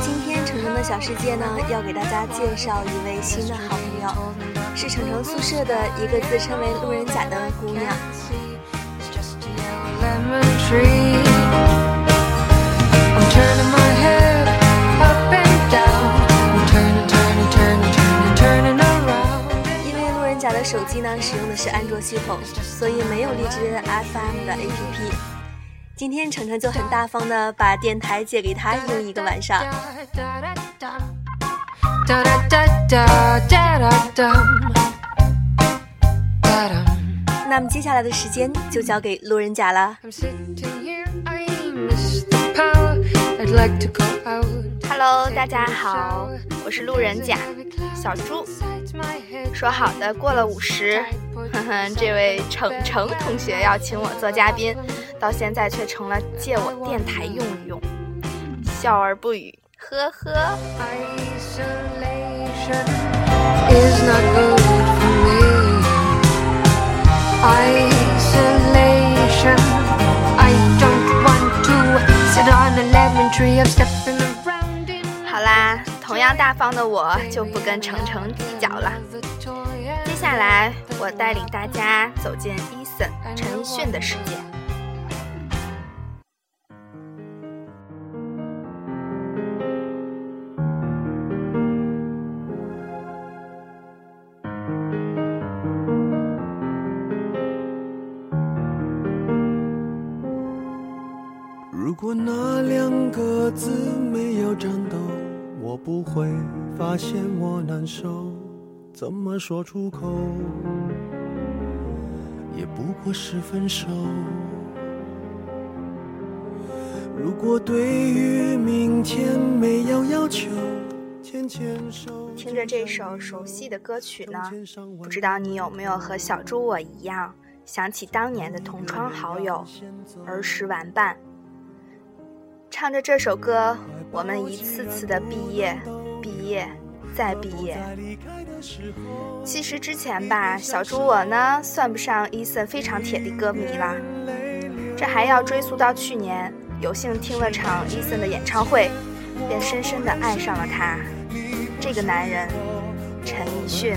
今天程程的小世界呢，要给大家介绍一位新的好朋友，是程程宿舍的一个自称为路人甲的姑娘。手机呢使用的是安卓系统，所以没有荔枝 FM 的 APP。今天程程就很大方的把电台借给他用一个晚上。那么接下来的时间就交给路人甲了。Hello，大家好，我是路人甲小猪。说好的过了五十，哼哼，这位程程同学要请我做嘉宾，到现在却成了借我电台用一用，笑而不语，呵呵。好样大方的我就不跟程程计较了。接下来，我带领大家走进伊森陈奕迅的世界。如果那两个字没有颤抖，我不会发现我难受。怎么说出口，也不过是分手。如果对于明天没有要求，牵牵手。听着这首熟悉的歌曲呢，不知道你有没有和小猪我一样，想起当年的同窗好友，儿时玩伴。唱着这首歌，我们一次次的毕业，毕业，再毕业。其实之前吧，小猪我呢算不上伊森非常铁的歌迷了。这还要追溯到去年，有幸听了场伊森的演唱会，便深深的爱上了他。这个男人，陈奕迅。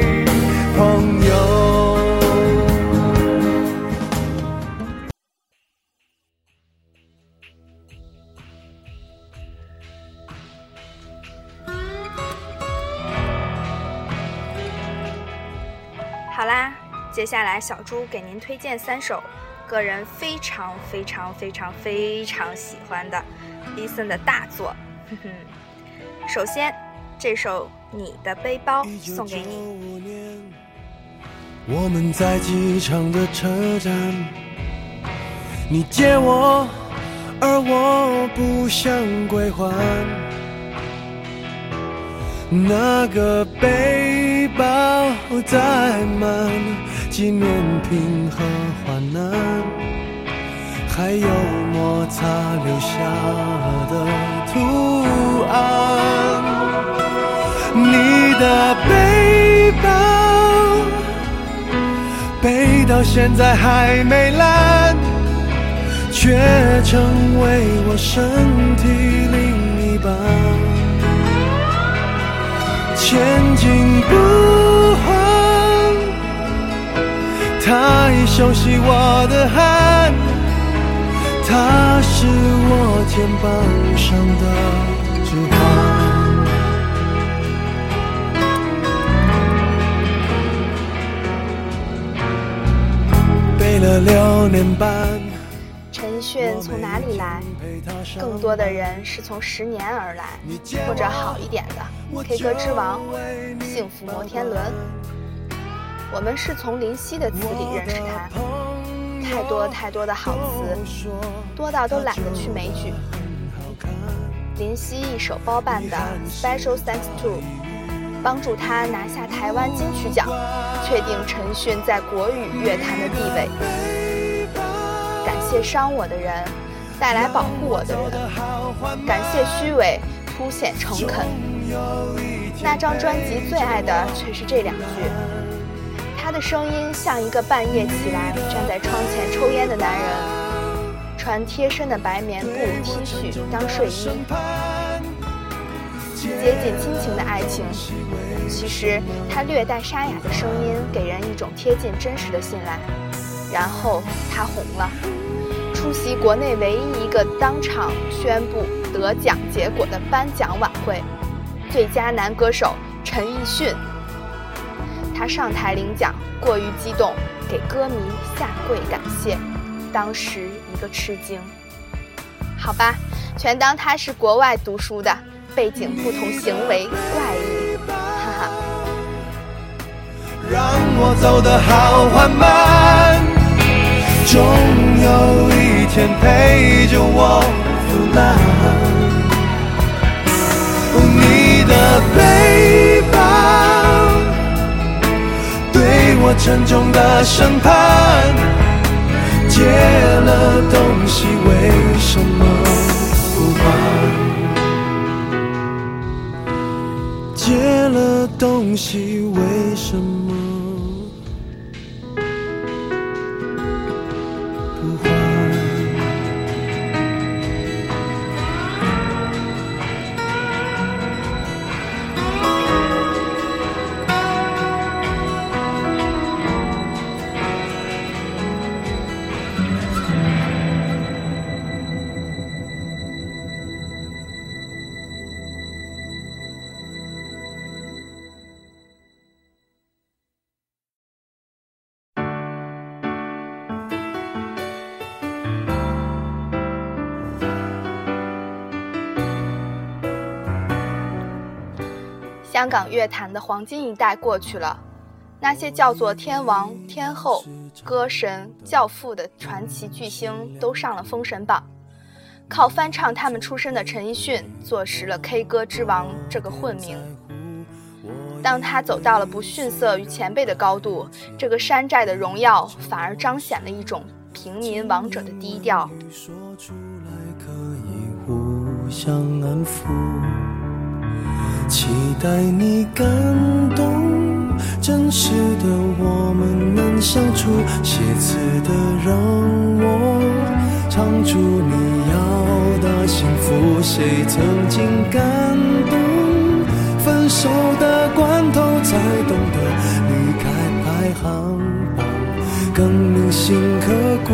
好啦，接下来小猪给您推荐三首个人非常非常非常非常喜欢的 Eason 的大作。哼哼，首先这首《你的背包》送给你。我们在机场的车站，你借我，而我不想归还。那个背包载满纪念品和患难，还有摩擦留下的图案。你的背包背到现在还没烂，却成为我身体千金不换，太熟悉我的汗，他是我肩膀上的指环，背了六年半。陈奕迅从哪里来？更多的人是从十年而来，或者好一点的 K 歌之王、幸福摩天轮。我们是从林夕的词里认识他，太多太多的好词，多到都懒得去枚举。林夕一手包办的 Special Thanks To，帮助他拿下台湾金曲奖，确定陈奕迅在国语乐坛的地位。谢伤我的人，带来保护我的人。感谢虚伪，凸显诚恳。那张专辑最爱的却是这两句。他的声音像一个半夜起来站在窗前抽烟的男人，穿贴身的白棉布 T 恤当睡衣，接近亲情的爱情。其实他略带沙哑的声音给人一种贴近真实的信赖。然后他红了。出席国内唯一一个当场宣布得奖结果的颁奖晚会，最佳男歌手陈奕迅。他上台领奖，过于激动，给歌迷下跪感谢，当时一个吃惊。好吧，全当他是国外读书的，背景不同，行为怪异，哈哈。让我走得好缓慢。终有一陪着我腐烂，你的背包对我沉重的审判，借了东西为什么不还？借了东西为什么？香港乐坛的黄金一代过去了，那些叫做天王、天后、歌神、教父的传奇巨星都上了封神榜。靠翻唱他们出身的陈奕迅坐实了 K 歌之王这个混名。当他走到了不逊色于前辈的高度，这个山寨的荣耀反而彰显了一种平民王者的低调。期待你感动，真实的我们能相处，写词的让我唱出你要的幸福。谁曾经感动？分手的关头才懂得离开排行榜更铭心刻骨。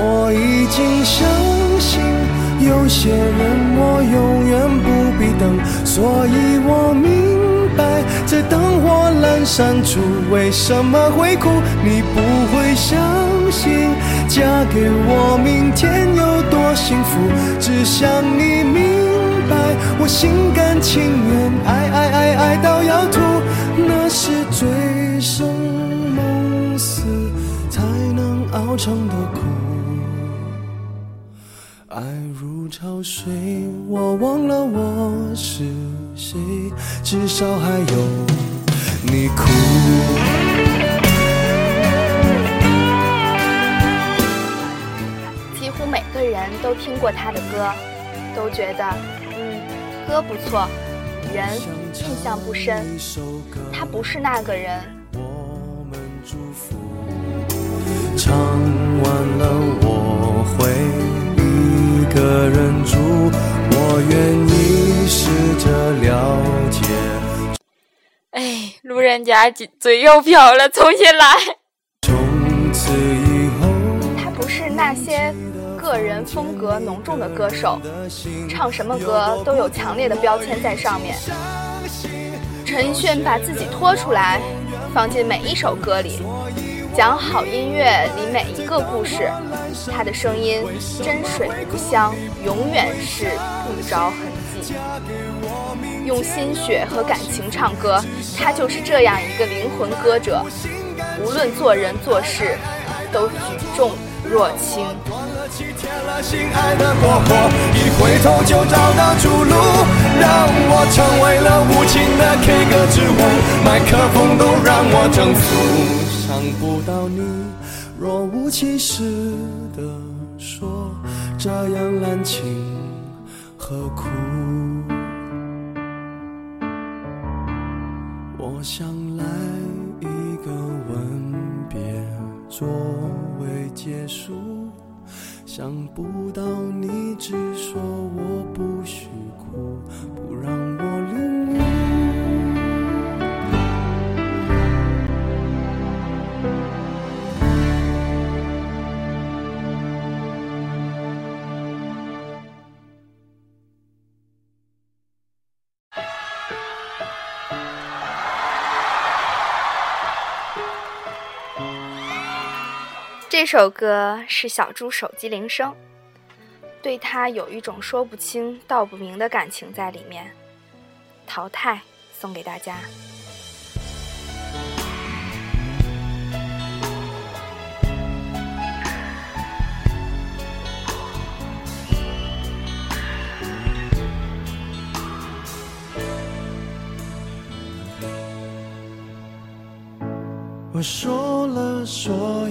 我已经相信，有些人。等，所以我明白，在灯火阑珊处，为什么会哭？你不会相信，嫁给我，明天有多幸福？只想你明白，我心甘情愿，爱爱爱爱到要吐，那是醉生梦死才能熬成的苦。爱潮水，我忘了我是谁，至少还有你哭。几乎每个人都听过他的歌，都觉得，嗯，歌不错，人印象不深。他不是那个人。唱完了，我会。个人住，我愿意试着了解。哎，路人甲嘴又瓢了，重新来。从此以后，他不是。那些个人风格浓重的歌手，唱什么歌都有强烈的标签在上面。陈奕迅把自己拖出来，放进每一首歌里，讲好音乐里每一个故事。他的声音真水无香，永远是不着痕迹。用心血和感情唱歌，他就是这样一个灵魂歌者。无论做人做事，都举重若轻。一回头就找到出路，让我成为了无情的 K 歌之王，麦克风都让我征服。想不到你若无其事的说，这样滥情何苦？我想来一个吻别作为结束，想不到你只说我不许哭，不让我这首歌是小猪手机铃声，对他有一种说不清道不明的感情在里面。淘汰送给大家。我说了说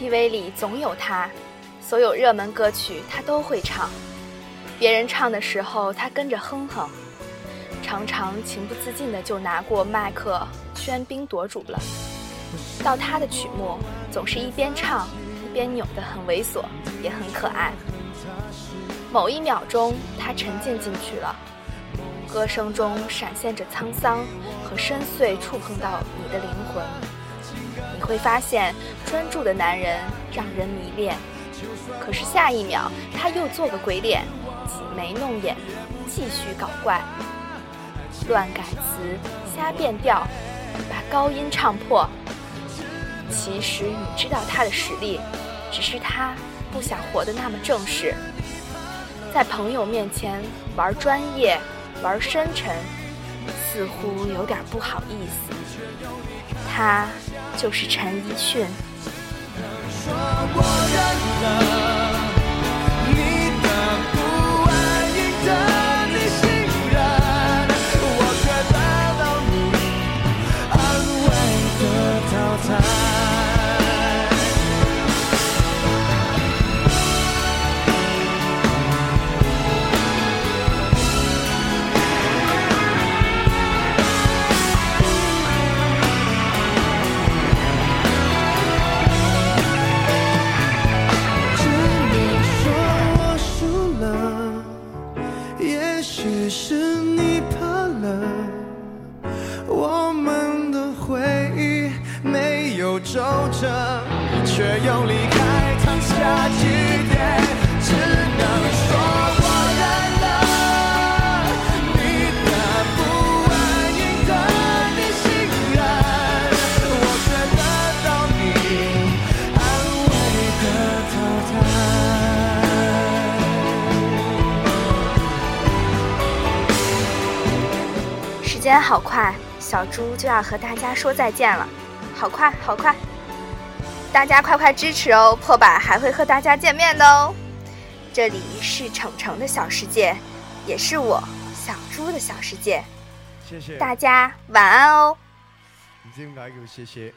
T.V. 里总有他，所有热门歌曲他都会唱，别人唱的时候他跟着哼哼，常常情不自禁的就拿过麦克喧宾夺主了。到他的曲目，总是一边唱一边扭得很猥琐，也很可爱。某一秒钟，他沉浸进去了，歌声中闪现着沧桑和深邃，触碰到你的灵魂。你会发现，专注的男人让人迷恋，可是下一秒他又做个鬼脸，挤眉弄眼，继续搞怪，乱改词，瞎变调，把高音唱破。其实你知道他的实力，只是他不想活得那么正式，在朋友面前玩专业，玩深沉，似乎有点不好意思。他。就是陈奕迅。间好快，小猪就要和大家说再见了。好快，好快！大家快快支持哦，破百还会和大家见面的哦。这里是程程的小世界，也是我小猪的小世界。谢谢大家晚安哦。唔知点解叫謝謝。